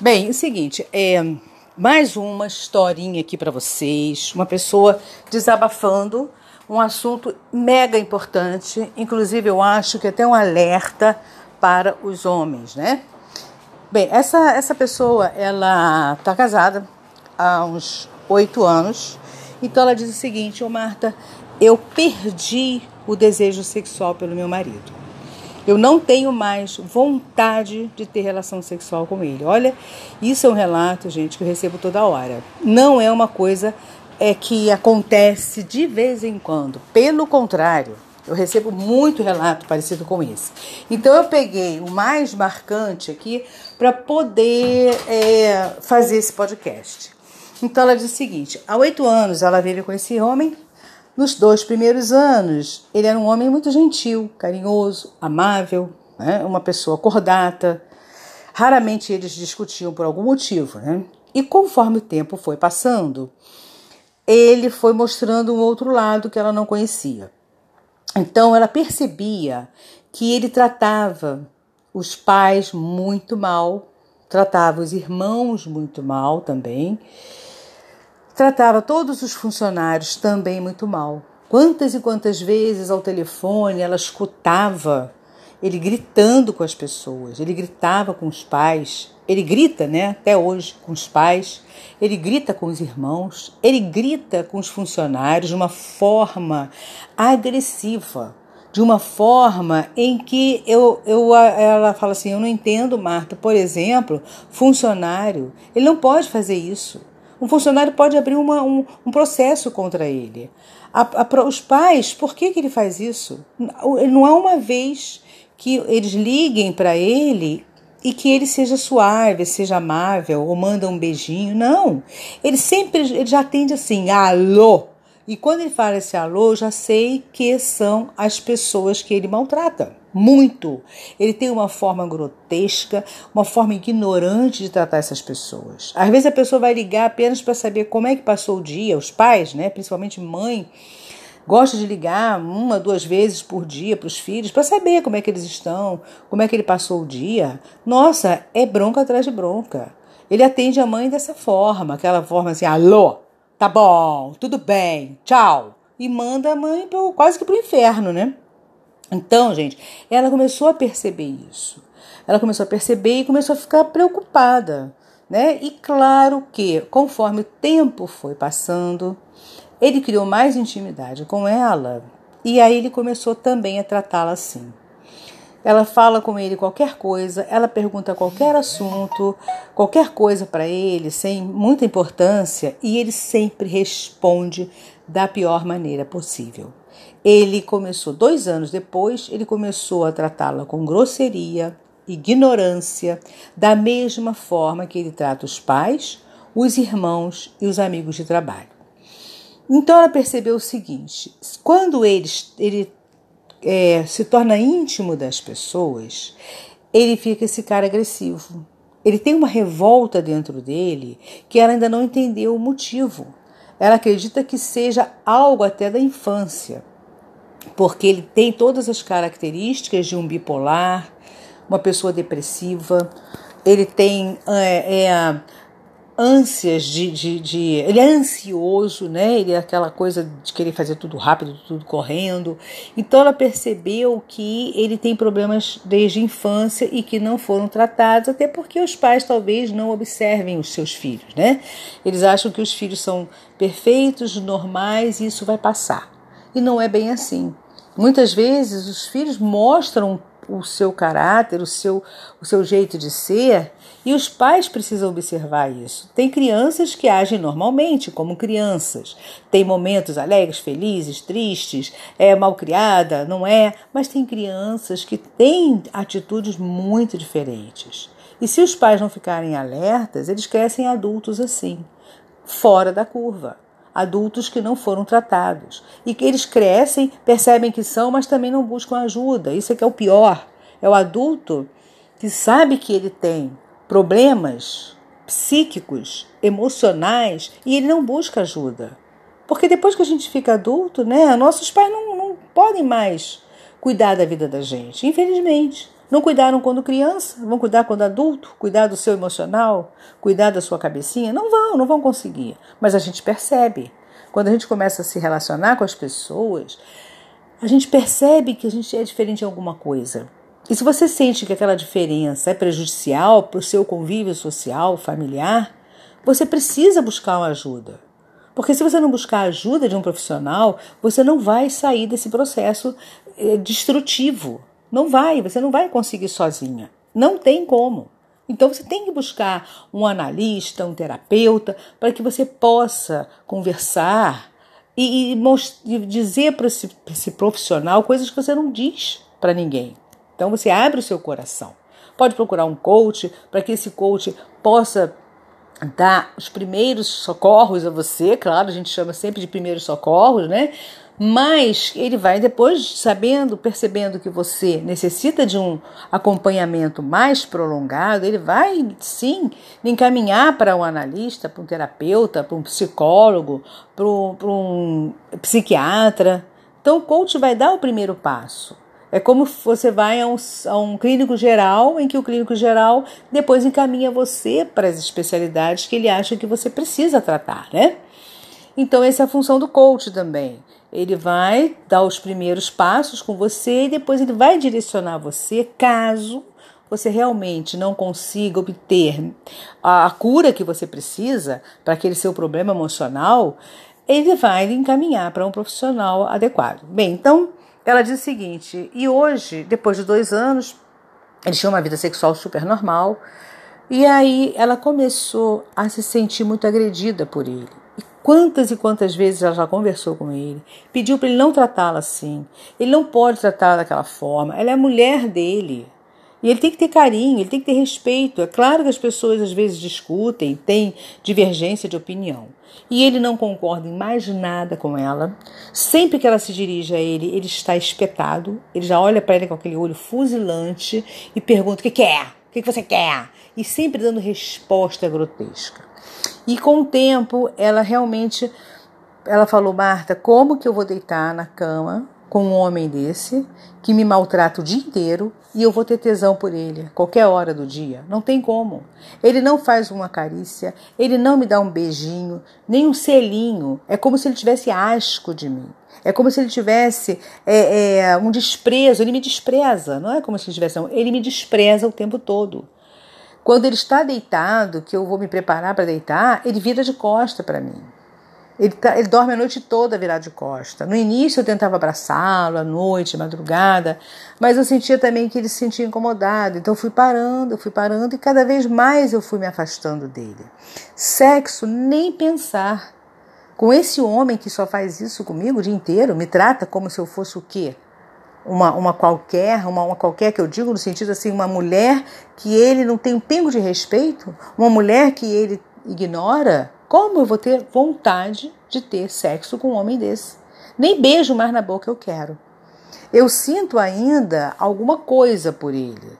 Bem, é o seguinte, é mais uma historinha aqui para vocês, uma pessoa desabafando um assunto mega importante, inclusive eu acho que até um alerta para os homens, né? Bem, essa, essa pessoa, ela está casada há uns oito anos, então ela diz o seguinte, ô Marta, eu perdi o desejo sexual pelo meu marido. Eu não tenho mais vontade de ter relação sexual com ele. Olha, isso é um relato, gente, que eu recebo toda hora. Não é uma coisa é que acontece de vez em quando. Pelo contrário, eu recebo muito relato parecido com esse. Então eu peguei o mais marcante aqui para poder é, fazer esse podcast. Então ela diz o seguinte: há oito anos ela vive com esse homem nos dois primeiros anos, ele era um homem muito gentil, carinhoso, amável, né? uma pessoa cordata. Raramente eles discutiam por algum motivo, né? E conforme o tempo foi passando, ele foi mostrando um outro lado que ela não conhecia. Então ela percebia que ele tratava os pais muito mal, tratava os irmãos muito mal também Tratava todos os funcionários também muito mal. Quantas e quantas vezes ao telefone ela escutava ele gritando com as pessoas, ele gritava com os pais, ele grita, né, até hoje com os pais, ele grita com os irmãos, ele grita com os funcionários de uma forma agressiva, de uma forma em que eu, eu ela fala assim, eu não entendo, Marta, por exemplo, funcionário, ele não pode fazer isso. Um funcionário pode abrir uma, um, um processo contra ele. A, a, os pais, por que, que ele faz isso? Não há uma vez que eles liguem para ele e que ele seja suave, seja amável ou manda um beijinho. Não. Ele sempre ele já atende assim, alô. E quando ele fala esse alô, já sei que são as pessoas que ele maltrata muito. Ele tem uma forma grotesca, uma forma ignorante de tratar essas pessoas. Às vezes a pessoa vai ligar apenas para saber como é que passou o dia, os pais, né, principalmente mãe, gosta de ligar uma, duas vezes por dia para os filhos para saber como é que eles estão, como é que ele passou o dia. Nossa, é bronca atrás de bronca. Ele atende a mãe dessa forma, aquela forma assim, alô, tá bom, tudo bem, tchau. E manda a mãe pro, quase que para o inferno, né? Então, gente, ela começou a perceber isso. Ela começou a perceber e começou a ficar preocupada, né? E claro que, conforme o tempo foi passando, ele criou mais intimidade com ela e aí ele começou também a tratá-la assim. Ela fala com ele qualquer coisa, ela pergunta qualquer assunto, qualquer coisa para ele, sem muita importância, e ele sempre responde da pior maneira possível. Ele começou, dois anos depois, ele começou a tratá-la com grosseria, ignorância, da mesma forma que ele trata os pais, os irmãos e os amigos de trabalho. Então ela percebeu o seguinte: quando ele, ele é, se torna íntimo das pessoas, ele fica esse cara agressivo. Ele tem uma revolta dentro dele que ela ainda não entendeu o motivo. Ela acredita que seja algo até da infância porque ele tem todas as características de um bipolar, uma pessoa depressiva, ele tem é, é, ânsias de, de, de, Ele é ansioso, né? Ele é aquela coisa de querer fazer tudo rápido, tudo correndo. Então ela percebeu que ele tem problemas desde a infância e que não foram tratados, até porque os pais talvez não observem os seus filhos, né? Eles acham que os filhos são perfeitos, normais e isso vai passar e não é bem assim. Muitas vezes os filhos mostram o seu caráter, o seu, o seu jeito de ser, e os pais precisam observar isso. Tem crianças que agem normalmente, como crianças. Tem momentos alegres, felizes, tristes, é mal criada, não é? Mas tem crianças que têm atitudes muito diferentes. E se os pais não ficarem alertas, eles crescem adultos assim, fora da curva adultos que não foram tratados. E que eles crescem, percebem que são, mas também não buscam ajuda. Isso é que é o pior. É o adulto que sabe que ele tem problemas psíquicos, emocionais, e ele não busca ajuda. Porque depois que a gente fica adulto, né, nossos pais não, não podem mais cuidar da vida da gente, infelizmente. Não cuidaram quando criança, vão cuidar quando adulto, cuidar do seu emocional, cuidar da sua cabecinha? Não vão, não vão conseguir. Mas a gente percebe. Quando a gente começa a se relacionar com as pessoas, a gente percebe que a gente é diferente em alguma coisa. E se você sente que aquela diferença é prejudicial para o seu convívio social, familiar, você precisa buscar uma ajuda. Porque se você não buscar a ajuda de um profissional, você não vai sair desse processo eh, destrutivo. Não vai, você não vai conseguir sozinha. Não tem como. Então você tem que buscar um analista, um terapeuta, para que você possa conversar e, e dizer para esse, esse profissional coisas que você não diz para ninguém. Então você abre o seu coração. Pode procurar um coach para que esse coach possa dar os primeiros socorros a você, claro, a gente chama sempre de primeiros socorros, né? Mas ele vai depois sabendo, percebendo que você necessita de um acompanhamento mais prolongado, ele vai sim encaminhar para um analista, para um terapeuta, para um psicólogo, para um, para um psiquiatra. Então o coach vai dar o primeiro passo. É como você vai a um, a um, clínico geral, em que o clínico geral depois encaminha você para as especialidades que ele acha que você precisa tratar, né? Então, essa é a função do coach também. Ele vai dar os primeiros passos com você e depois ele vai direcionar você caso você realmente não consiga obter a cura que você precisa para aquele seu problema emocional, ele vai encaminhar para um profissional adequado. Bem, então ela diz o seguinte: e hoje, depois de dois anos, eles tinham uma vida sexual super normal. E aí ela começou a se sentir muito agredida por ele. Quantas e quantas vezes ela já conversou com ele, pediu para ele não tratá-la assim. Ele não pode tratá-la daquela forma. Ela é a mulher dele. E ele tem que ter carinho, ele tem que ter respeito. É claro que as pessoas às vezes discutem, têm divergência de opinião. E ele não concorda em mais nada com ela. Sempre que ela se dirige a ele, ele está espetado. Ele já olha para ela com aquele olho fuzilante e pergunta: o que quer? O que você quer? E sempre dando resposta grotesca. E com o tempo, ela realmente ela falou: Marta, como que eu vou deitar na cama com um homem desse que me maltrata o dia inteiro e eu vou ter tesão por ele qualquer hora do dia. Não tem como. Ele não faz uma carícia, ele não me dá um beijinho, nem um selinho. É como se ele tivesse asco de mim. É como se ele tivesse é, é, um desprezo. Ele me despreza. Não é como se ele tivesse. Ele me despreza o tempo todo. Quando ele está deitado, que eu vou me preparar para deitar, ele vira de costa para mim. Ele, tá, ele dorme a noite toda virado de costa. No início eu tentava abraçá-lo, à noite, madrugada, mas eu sentia também que ele se sentia incomodado. Então eu fui parando, fui parando e cada vez mais eu fui me afastando dele. Sexo, nem pensar. Com esse homem que só faz isso comigo o dia inteiro, me trata como se eu fosse o quê? Uma, uma qualquer, uma, uma qualquer que eu digo no sentido assim, uma mulher que ele não tem um pingo de respeito, uma mulher que ele ignora, como eu vou ter vontade de ter sexo com um homem desse? Nem beijo mais na boca eu quero. Eu sinto ainda alguma coisa por ele.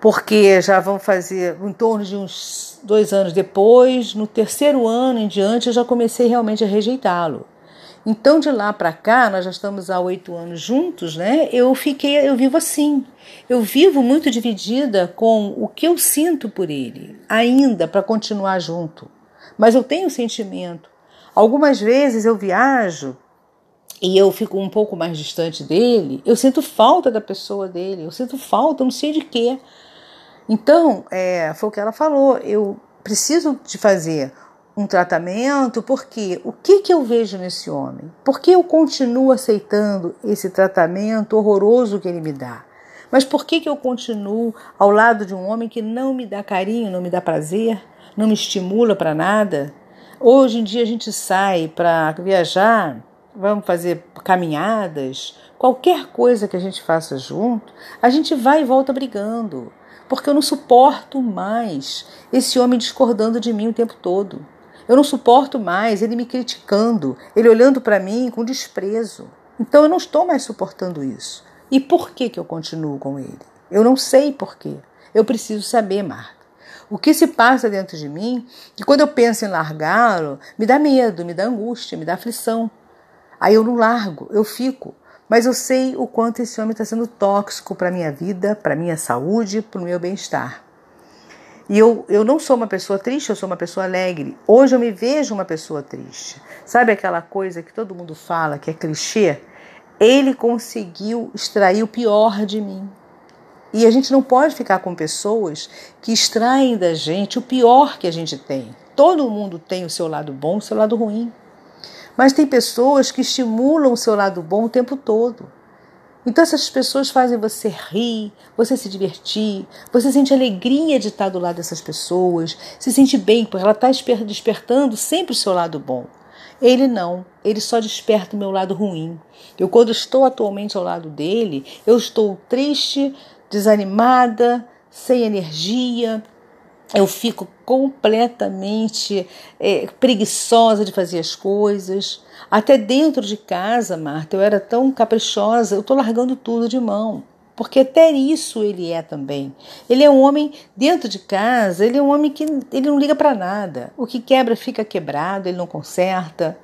Porque já vão fazer em torno de uns dois anos depois, no terceiro ano em diante, eu já comecei realmente a rejeitá-lo. Então, de lá para cá, nós já estamos há oito anos juntos, né? Eu fiquei, eu vivo assim. Eu vivo muito dividida com o que eu sinto por ele, ainda para continuar junto mas eu tenho sentimento. Algumas vezes eu viajo e eu fico um pouco mais distante dele, eu sinto falta da pessoa dele, eu sinto falta, não sei de quê. Então, é, foi o que ela falou, eu preciso de fazer um tratamento, porque o que, que eu vejo nesse homem? Por que eu continuo aceitando esse tratamento horroroso que ele me dá? Mas por que, que eu continuo ao lado de um homem que não me dá carinho, não me dá prazer? não me estimula para nada. Hoje em dia a gente sai para viajar, vamos fazer caminhadas, qualquer coisa que a gente faça junto, a gente vai e volta brigando, porque eu não suporto mais esse homem discordando de mim o tempo todo. Eu não suporto mais ele me criticando, ele olhando para mim com desprezo. Então eu não estou mais suportando isso. E por que, que eu continuo com ele? Eu não sei por quê. Eu preciso saber, Marta o que se passa dentro de mim, que quando eu penso em largá-lo, me dá medo, me dá angústia, me dá aflição. Aí eu não largo, eu fico. Mas eu sei o quanto esse homem está sendo tóxico para a minha vida, para a minha saúde, para o meu bem-estar. E eu, eu não sou uma pessoa triste, eu sou uma pessoa alegre. Hoje eu me vejo uma pessoa triste. Sabe aquela coisa que todo mundo fala, que é clichê? Ele conseguiu extrair o pior de mim. E a gente não pode ficar com pessoas que extraem da gente o pior que a gente tem. Todo mundo tem o seu lado bom, o seu lado ruim. Mas tem pessoas que estimulam o seu lado bom o tempo todo. Então essas pessoas fazem você rir, você se divertir, você sente alegria de estar do lado dessas pessoas, se sente bem, porque ela está despertando sempre o seu lado bom. Ele não, ele só desperta o meu lado ruim. Eu, quando estou atualmente ao lado dele, eu estou triste, desanimada, sem energia, eu fico completamente é, preguiçosa de fazer as coisas. Até dentro de casa, Marta, eu era tão caprichosa, eu estou largando tudo de mão. Porque até isso ele é também. Ele é um homem dentro de casa, ele é um homem que ele não liga para nada. O que quebra fica quebrado, ele não conserta.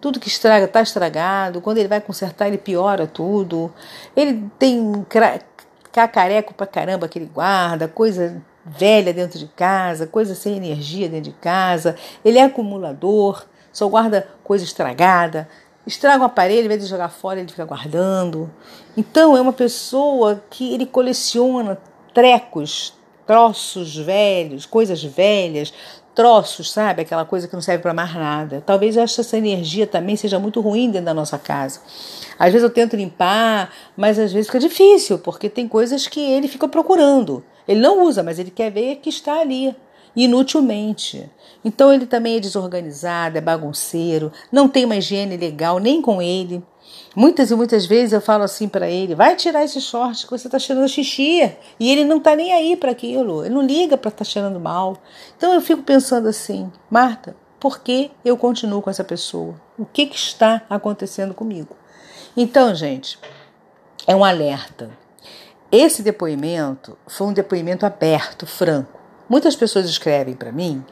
Tudo que estraga está estragado. Quando ele vai consertar, ele piora tudo. Ele tem cacareco pra caramba que ele guarda, coisa velha dentro de casa, coisa sem energia dentro de casa. Ele é acumulador, só guarda coisa estragada. Estraga um aparelho, em vez de jogar fora, ele fica guardando. Então é uma pessoa que ele coleciona trecos, troços velhos, coisas velhas, troços, sabe? Aquela coisa que não serve para mais nada. Talvez essa energia também seja muito ruim dentro da nossa casa. Às vezes eu tento limpar, mas às vezes fica difícil, porque tem coisas que ele fica procurando. Ele não usa, mas ele quer ver que está ali, inutilmente. Então ele também é desorganizado, é bagunceiro, não tem uma higiene legal nem com ele. Muitas e muitas vezes eu falo assim para ele: vai tirar esse short que você está cheirando xixi. E ele não está nem aí para aquilo, ele não liga para estar tá cheirando mal. Então eu fico pensando assim: Marta, por que eu continuo com essa pessoa? O que, que está acontecendo comigo? Então, gente, é um alerta. Esse depoimento foi um depoimento aberto, franco. Muitas pessoas escrevem para mim,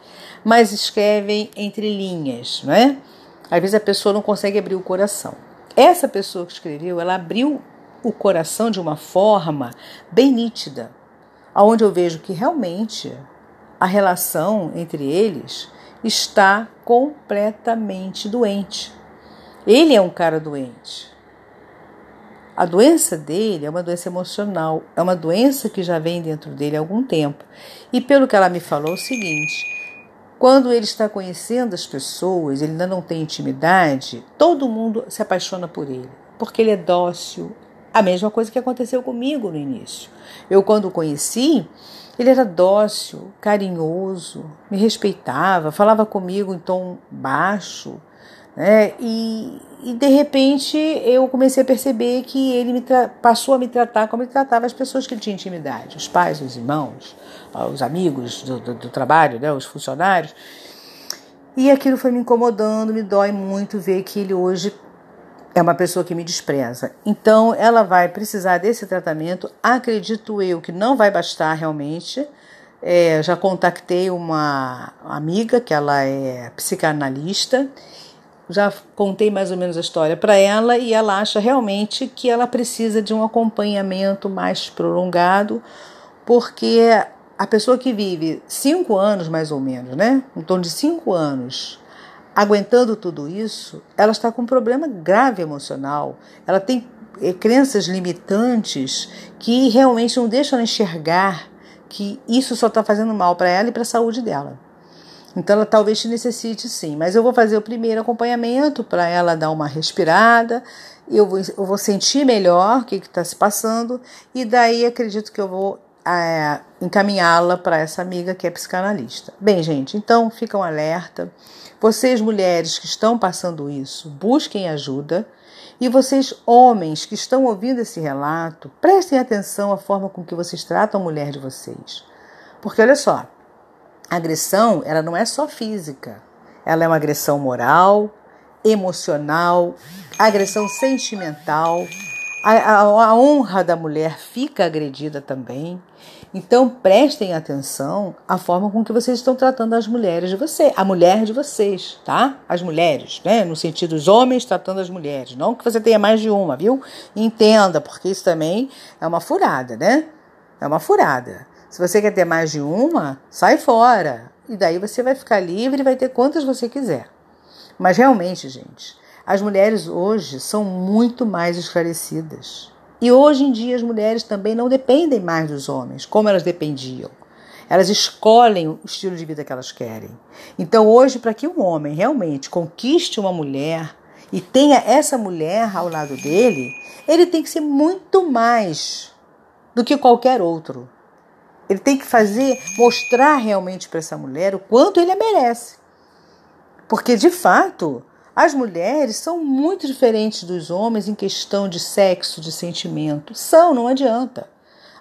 mas escrevem entre linhas, não é? Às vezes a pessoa não consegue abrir o coração. Essa pessoa que escreveu, ela abriu o coração de uma forma bem nítida, aonde eu vejo que realmente a relação entre eles está completamente doente. Ele é um cara doente. A doença dele é uma doença emocional, é uma doença que já vem dentro dele há algum tempo. E pelo que ela me falou, é o seguinte: quando ele está conhecendo as pessoas, ele ainda não tem intimidade, todo mundo se apaixona por ele, porque ele é dócil. A mesma coisa que aconteceu comigo no início. Eu, quando o conheci, ele era dócil, carinhoso, me respeitava, falava comigo em tom baixo, né? E, e de repente eu comecei a perceber que ele me passou a me tratar como ele tratava as pessoas que ele tinha intimidade, os pais, os irmãos, os amigos do, do, do trabalho, né? os funcionários. E aquilo foi me incomodando, me dói muito ver que ele hoje é uma pessoa que me despreza. Então ela vai precisar desse tratamento. Acredito eu que não vai bastar realmente. É, já contactei uma amiga que ela é psicanalista já contei mais ou menos a história para ela e ela acha realmente que ela precisa de um acompanhamento mais prolongado, porque a pessoa que vive cinco anos mais ou menos, né, em torno de cinco anos, aguentando tudo isso, ela está com um problema grave emocional. Ela tem é, crenças limitantes que realmente não deixam ela enxergar que isso só está fazendo mal para ela e para a saúde dela. Então ela talvez necessite sim, mas eu vou fazer o primeiro acompanhamento para ela dar uma respirada, eu vou, eu vou sentir melhor o que está se passando e daí acredito que eu vou é, encaminhá-la para essa amiga que é psicanalista. Bem, gente, então fica um alerta. Vocês mulheres que estão passando isso, busquem ajuda. E vocês, homens que estão ouvindo esse relato, prestem atenção à forma com que vocês tratam a mulher de vocês. Porque olha só, a agressão, ela não é só física. Ela é uma agressão moral, emocional, agressão sentimental. A, a, a honra da mulher fica agredida também. Então prestem atenção à forma com que vocês estão tratando as mulheres de você, a mulher de vocês, tá? As mulheres, né? No sentido dos homens tratando as mulheres, não que você tenha mais de uma, viu? Entenda, porque isso também é uma furada, né? É uma furada. Se você quer ter mais de uma, sai fora. E daí você vai ficar livre e vai ter quantas você quiser. Mas realmente, gente, as mulheres hoje são muito mais esclarecidas. E hoje em dia as mulheres também não dependem mais dos homens, como elas dependiam. Elas escolhem o estilo de vida que elas querem. Então, hoje, para que um homem realmente conquiste uma mulher e tenha essa mulher ao lado dele, ele tem que ser muito mais do que qualquer outro. Ele tem que fazer, mostrar realmente para essa mulher o quanto ele a merece. Porque, de fato, as mulheres são muito diferentes dos homens em questão de sexo, de sentimento. São, não adianta.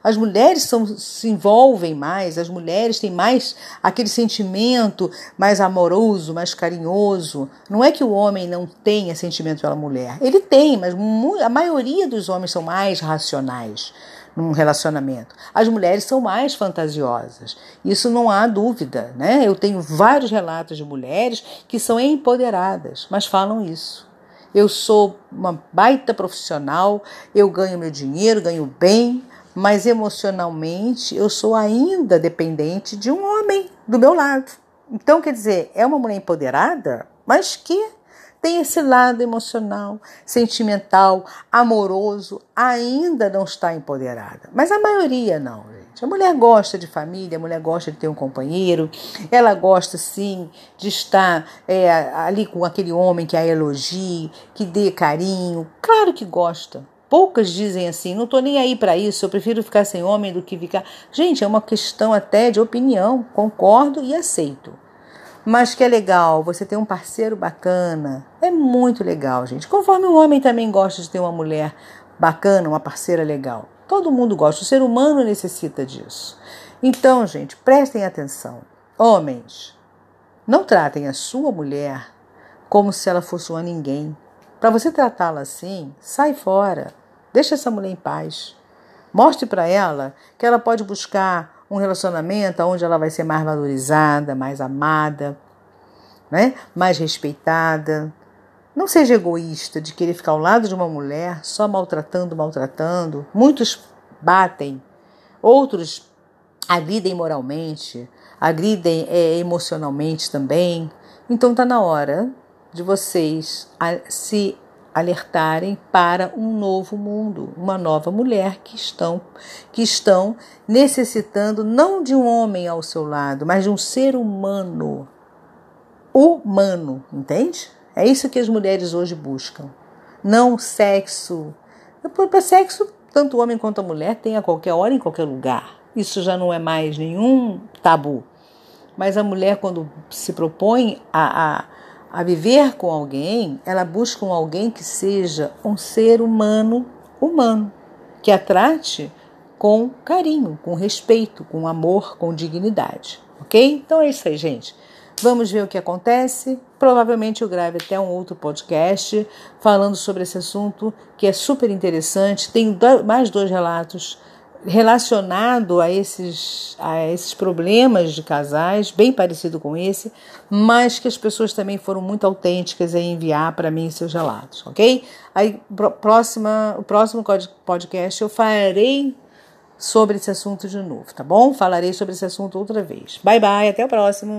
As mulheres são, se envolvem mais, as mulheres têm mais aquele sentimento mais amoroso, mais carinhoso. Não é que o homem não tenha sentimento pela mulher. Ele tem, mas a maioria dos homens são mais racionais num relacionamento. As mulheres são mais fantasiosas. Isso não há dúvida, né? Eu tenho vários relatos de mulheres que são empoderadas, mas falam isso. Eu sou uma baita profissional, eu ganho meu dinheiro, ganho bem, mas emocionalmente eu sou ainda dependente de um homem do meu lado. Então, quer dizer, é uma mulher empoderada, mas que tem esse lado emocional, sentimental, amoroso, ainda não está empoderada. Mas a maioria não, gente. A mulher gosta de família, a mulher gosta de ter um companheiro, ela gosta sim de estar é, ali com aquele homem que a elogie, que dê carinho. Claro que gosta. Poucas dizem assim, não estou nem aí para isso, eu prefiro ficar sem homem do que ficar. Gente, é uma questão até de opinião, concordo e aceito. Mas que é legal, você tem um parceiro bacana. É muito legal, gente. Conforme o homem também gosta de ter uma mulher bacana, uma parceira legal. Todo mundo gosta, o ser humano necessita disso. Então, gente, prestem atenção. Homens, não tratem a sua mulher como se ela fosse uma ninguém. Para você tratá-la assim, sai fora. Deixa essa mulher em paz. Mostre para ela que ela pode buscar um relacionamento onde ela vai ser mais valorizada, mais amada, né? mais respeitada. Não seja egoísta de querer ficar ao lado de uma mulher só maltratando, maltratando. Muitos batem, outros agridem moralmente, agridem é, emocionalmente também. Então está na hora de vocês se alertarem para um novo mundo, uma nova mulher que estão que estão necessitando não de um homem ao seu lado, mas de um ser humano. Humano, entende? É isso que as mulheres hoje buscam. Não sexo. Para sexo, tanto o homem quanto a mulher tem a qualquer hora, em qualquer lugar. Isso já não é mais nenhum tabu. Mas a mulher, quando se propõe a, a a viver com alguém, ela busca um alguém que seja um ser humano humano, que a trate com carinho, com respeito, com amor, com dignidade. Ok? Então é isso aí, gente. Vamos ver o que acontece. Provavelmente eu grave até um outro podcast falando sobre esse assunto que é super interessante. Tenho mais dois relatos relacionado a esses, a esses problemas de casais, bem parecido com esse, mas que as pessoas também foram muito autênticas em enviar para mim seus relatos, ok? Aí, próxima, o próximo podcast eu farei sobre esse assunto de novo, tá bom? Falarei sobre esse assunto outra vez. Bye bye, até o próximo.